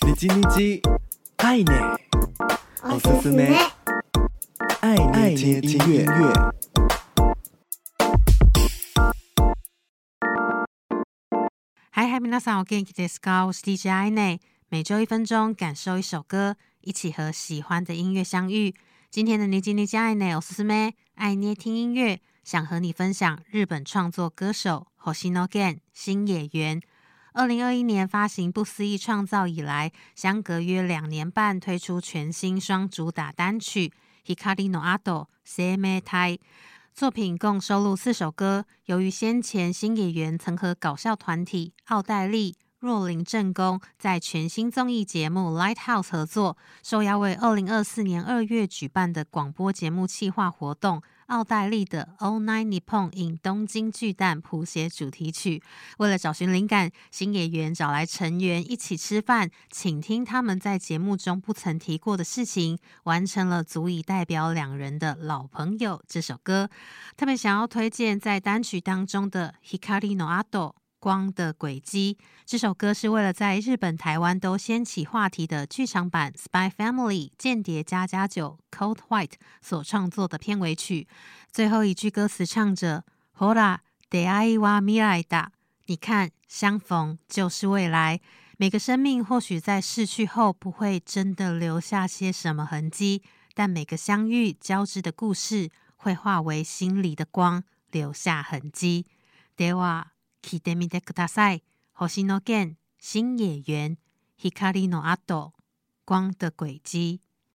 你叽你叽，爱呢，おすすめ，爱爱听音乐。嗨嗨，皆さんお元気ですか？我是 DJ 爱内，每周一分钟，感受一首歌，一起和喜欢的音乐相遇。今天的你叽你叽爱呢，おすすめ，爱捏听音乐，想和你分享日本创作歌手 Hoshino Gen 星野源。 二零二一年发行《不思议创造》以来，相隔约两年半推出全新双主打单曲《Hikari no Ado Seimeitai》。作品共收录四首歌。由于先前新演员曾和搞笑团体奥黛丽。若林正宫在全新综艺节目《Lighthouse》合作，受邀为二零二四年二月举办的广播节目企划活动——奥黛丽的《All Night Nippon in 东京巨蛋》谱写主题曲。为了找寻灵感，新野源找来成员一起吃饭，请听他们在节目中不曾提过的事情，完成了足以代表两人的老朋友这首歌。特别想要推荐在单曲当中的《Hikari no Ato》。光的轨迹这首歌是为了在日本、台湾都掀起话题的剧场版《Spy Family》间谍家家酒 Code White 所创作的片尾曲。最后一句歌词唱着“ほら、出会いは未来だ”，你看，相逢就是未来。每个生命或许在逝去后不会真的留下些什么痕迹，但每个相遇交织的故事会化为心里的光，留下痕迹。では 聞いてみてください。星野源、星野源、光の跡、光的轨跡。